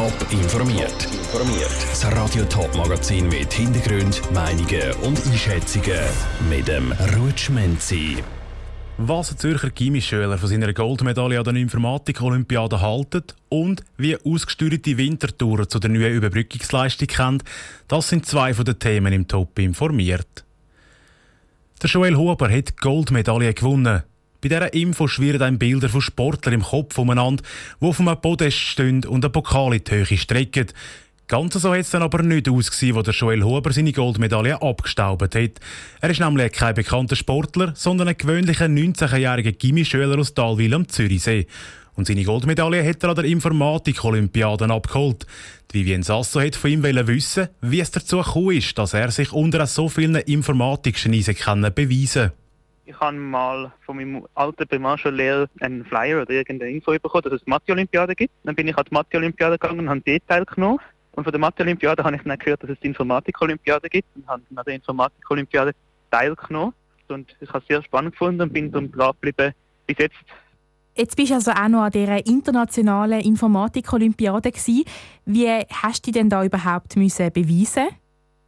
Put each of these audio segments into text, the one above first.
Top informiert. Informiert. Das Radio Top Magazin mit Hintergrund, Meinungen und Einschätzungen mit dem Rutschmenzi. Was ein Zürcher Chemieschüler von seiner Goldmedaille an der Informatik-Olympiade halten und wie ausgesteuerte Wintertouren zu der neuen Überbrückungsleistung kennt, das sind zwei von den Themen im Top informiert. Der Joel Huber hat Goldmedaille gewonnen. Bei dieser Info schwirren einem Bilder von Sportlern im Kopf umeinander, die auf einem Podest stehen und einen Pokal in die Höhe strecken. Ganz so hat es dann aber nicht ausgesehen, wo der Joel Huber seine Goldmedaille abgestaubt hat. Er ist nämlich kein bekannter Sportler, sondern ein gewöhnlicher 19-jähriger Gimmischüler aus Dalwil am Zürichsee. Und seine Goldmedaille hat er an der Informatik-Olympiade abgeholt. Die Sasso hat von ihm wissen, wie es dazu gekommen ist, dass er sich unter so vielen Informatikgeniesen beweisen kann. Ich habe mal von meinem alten Primarschullehrer einen Flyer oder irgendeine Info bekommen, dass es Mathe-Olympiade gibt. Dann bin ich an die Mathe-Olympiade gegangen und habe dort teilgenommen. Und von der Mathe-Olympiade habe ich dann gehört, dass es die Informatik-Olympiade gibt und habe an der Informatik-Olympiade teilgenommen. Und ich habe es sehr spannend gefunden und bin dann dran geblieben bis jetzt. Jetzt bist du also auch noch an dieser internationalen Informatik-Olympiade. Wie hast du dich denn da überhaupt müssen beweisen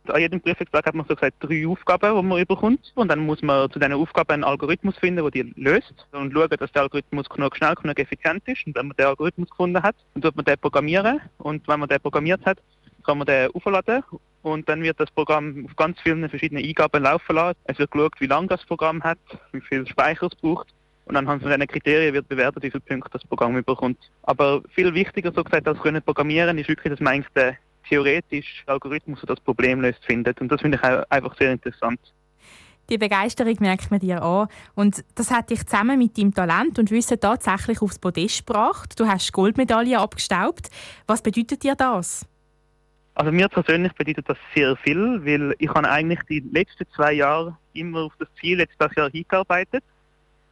an jedem Prüfungstag hat man so gesagt drei Aufgaben, die man überkommt. Und dann muss man zu diesen Aufgaben einen Algorithmus finden, der die löst. Und schauen, dass der Algorithmus genug schnell, genug effizient ist. Und wenn man den Algorithmus gefunden hat, dann tut man den programmieren. Und wenn man den programmiert hat, kann man den aufladen. Und dann wird das Programm auf ganz vielen verschiedenen Eingaben laufen lassen. Es wird geschaut, wie lange das Programm hat, wie viel Speicher es braucht. Und anhand von diesen Kriterien wird bewertet, wie viele Punkte das Programm überkommt. Aber viel wichtiger, so gesagt, als können programmieren, ist wirklich, eigentlich den theoretisch Algorithmus das Problem löst, findet. Und das finde ich auch einfach sehr interessant. Die Begeisterung merkt man dir an. Und das hat dich zusammen mit deinem Talent und Wissen tatsächlich aufs Podest gebracht. Du hast Goldmedaille abgestaubt. Was bedeutet dir das? Also mir persönlich bedeutet das sehr viel, weil ich habe eigentlich die letzten zwei Jahre immer auf das Ziel jetzt das Jahr hingearbeitet.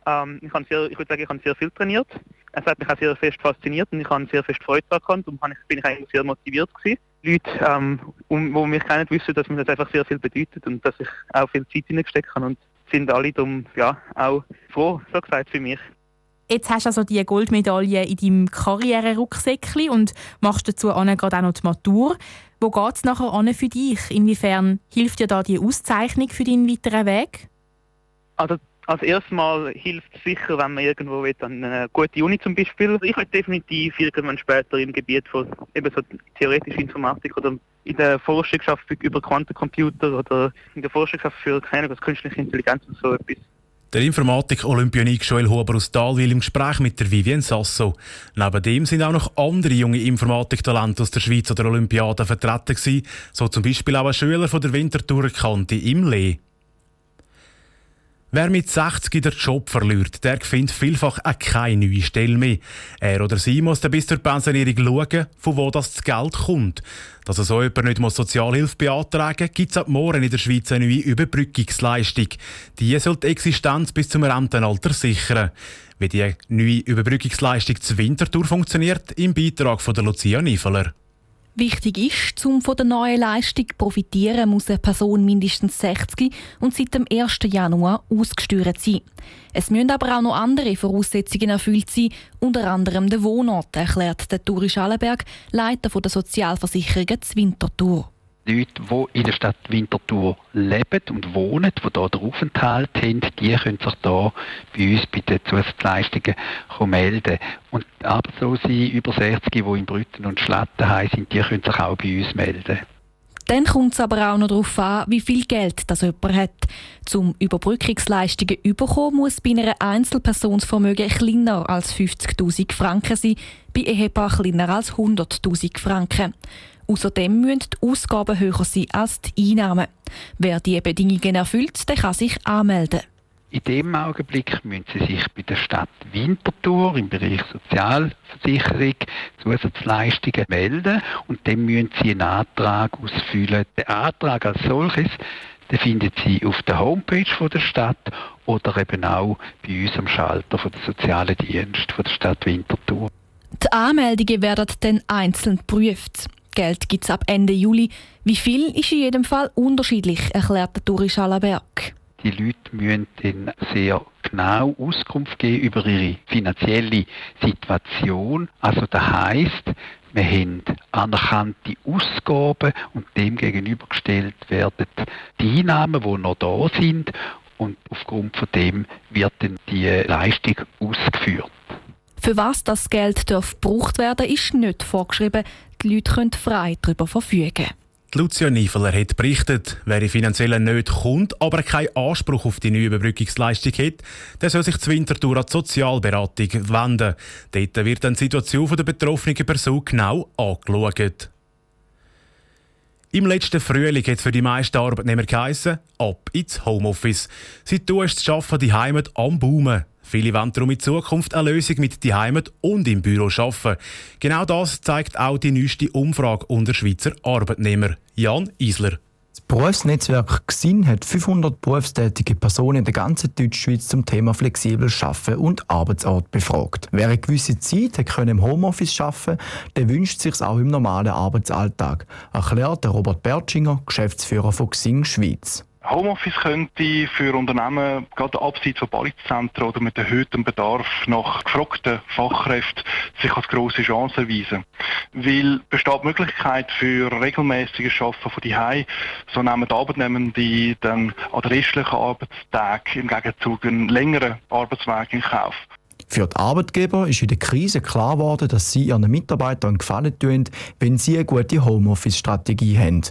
Ähm, ich, habe sehr, ich würde sagen, ich habe sehr viel trainiert. Es hat mich auch sehr fest fasziniert und ich habe sehr fest Freude daran und bin ich eigentlich sehr motiviert gewesen. Leute, ähm, um, die mich kennen, wissen, dass mir das einfach sehr viel bedeutet und dass ich auch viel Zeit hineingesteckt habe und sind alle darum ja, auch froh, so gesagt, für mich. Jetzt hast du also die Goldmedaille in deinem Karriererucksäckchen und machst dazu gerade auch noch die Matur. Wo geht es nachher an für dich? Inwiefern hilft dir da die Auszeichnung für deinen weiteren Weg? Also als erstes Mal hilft es sicher, wenn man irgendwo will, an eine gute Uni zum Beispiel. Ich will definitiv irgendwann später im Gebiet von eben so theoretischer Informatik oder in der Forschungsschaft über Quantencomputer oder in der Forschungsschaft für keine was künstliche Intelligenz und so etwas. Der Informatik-Olympionik Joel Huber aus Dalwil im Gespräch mit der Vivienne Sasso. Neben dem sind auch noch andere junge Informatiktalente aus der Schweiz oder Olympiade vertreten gewesen, so zum Beispiel auch ein Schüler von der Wintertour-Kante im Lee. Wer mit 60 den Job verliert, der findet vielfach auch keine neue Stelle mehr. Er oder sie muss dann bis zur Pensionierung schauen, von wo das Geld kommt. Dass so jemand nicht Sozialhilfe beantragen muss, gibt es ab morgen in der Schweiz eine neue Überbrückungsleistung. Die soll die Existenz bis zum Rentenalter sichern. Wie die neue Überbrückungsleistung zur Wintertour funktioniert, im Beitrag von der Lucia Niefeler. Wichtig ist, um von der neuen Leistung zu profitieren, muss eine Person mindestens 60 und seit dem 1. Januar ausgesteuert sein. Es müssen aber auch noch andere Voraussetzungen erfüllt sein, unter anderem der Wohnort, erklärt der Turi Schallenberg, Leiter der Sozialversicherungen Winterthur. Leute, die in der Stadt Winterthur leben und wohnen, die hier den Aufenthalt haben, die können sich hier bei uns bei den Zusatzleistungen melden. Und Arbeitslose über 60, die in Brütten und Schlattenheim sind, die können sich auch bei uns melden. Dann kommt es aber auch noch darauf an, wie viel Geld das jemand hat. Zum Überbrückungsleistungen überkommen muss bei einer Einzelperson das Vermögen kleiner als 50'000 Franken sein, bei Ehepaar kleiner als 100'000 Franken. Außerdem müssen die Ausgaben höher sein als die Einnahmen. Wer diese Bedingungen erfüllt, der kann sich anmelden. In dem Augenblick müssen Sie sich bei der Stadt Winterthur im Bereich Sozialversicherung, Zusatzleistungen melden und dann müssen Sie einen Antrag ausfüllen. Der Antrag als solches den finden Sie auf der Homepage der Stadt oder eben auch bei uns am Schalter von der sozialen Dienst der Stadt Winterthur. Die Anmeldungen werden dann einzeln geprüft. Geld gibt es ab Ende Juli. Wie viel ist in jedem Fall unterschiedlich, erklärt der Turi Schallenberg. Die Leute müssen dann sehr genau Auskunft geben über ihre finanzielle Situation. Also das heisst, wir haben anerkannte Ausgaben und dem gegenübergestellt werden die Einnahmen, die noch da sind und aufgrund von dem wird dann die Leistung ausgeführt. Für was das Geld darf gebraucht werden, ist nicht vorgeschrieben. Die Leute können frei darüber verfügen. Lucia Niefeler hat berichtet, wer in finanziellen Nöten kommt, aber keinen Anspruch auf die neue Überbrückungsleistung hat, der soll sich zur Wintertour an die Sozialberatung wenden. Dort wird dann die Situation der betroffenen Person genau angeschaut. Im letzten Frühling hat es für die meisten Arbeitnehmer geheissen, ab ins Homeoffice. Seitdem ist das Arbeiten die Heimat am Boomen. Viele wollen darum in Zukunft eine Lösung mit die Heimat und im Büro schaffen. Genau das zeigt auch die neueste Umfrage unter Schweizer Arbeitnehmer. Jan Isler. Das Berufsnetzwerk XIN hat 500 berufstätige Personen in der ganzen Deutschschweiz zum Thema flexibel Schaffen und Arbeitsort befragt. Wer eine gewisse Zeit im Homeoffice arbeiten, der wünscht sich auch im normalen Arbeitsalltag, erklärt Robert Bertschinger, Geschäftsführer von XIN Schweiz. Homeoffice könnte für Unternehmen gerade abseits von Ballungszentren oder mit erhöhtem Bedarf nach gefragten Fachkräften sich als grosse Chance erweisen. Weil besteht die Möglichkeit für regelmäßiges Arbeiten von die so nehmen die Arbeitnehmenden dann an den restlichen Arbeitstagen im Gegenzug einen längeren Arbeitsweg in Kauf. Für die Arbeitgeber ist in der Krise klar geworden, dass sie ihren Mitarbeitern gefallen tun, wenn sie eine gute Homeoffice-Strategie haben.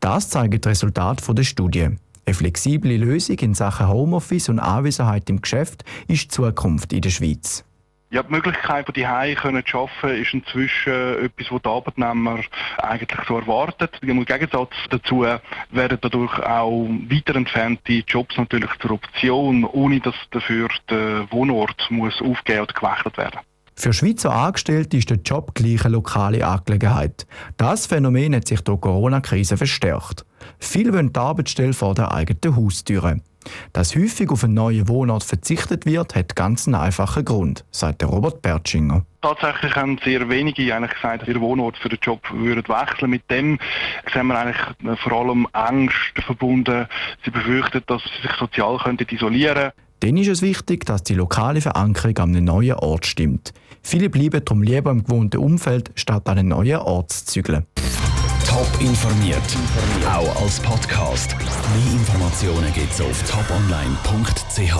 Das zeigen die Resultate der Studie. Eine flexible Lösung in Sachen Homeoffice und Anwesenheit im Geschäft ist die Zukunft in der Schweiz. Ja, die Möglichkeit, die Hause zu arbeiten, ist inzwischen etwas, was die Arbeitnehmer eigentlich so erwartet. Im Gegensatz dazu werden dadurch auch weiter entfernte Jobs natürlich zur Option, ohne dass dafür der Wohnort muss aufgeben oder gewechselt werden für Schweizer Angestellte ist der Job gleich eine lokale Angelegenheit. Das Phänomen hat sich durch die Corona-Krise verstärkt. Viele wollen die Arbeitsstelle vor der eigenen Haustüre. Dass häufig auf einen neuen Wohnort verzichtet wird, hat ganz einen einfachen Grund, sagt Robert Bertschinger. Tatsächlich haben sehr wenige eigentlich gesagt, ihr Wohnort für den Job würden wechseln. Mit dem sehen wir eigentlich vor allem Angst verbunden. Sie befürchten, dass sie sich sozial könnten isolieren Dann ist es wichtig, dass die lokale Verankerung an einem neuen Ort stimmt. Viele bleiben darum lieber im gewohnten Umfeld, statt an einen neuen Ort zu zügeln. Top informiert, auch als Podcast. Mehr Informationen gibt es auf toponline.ch.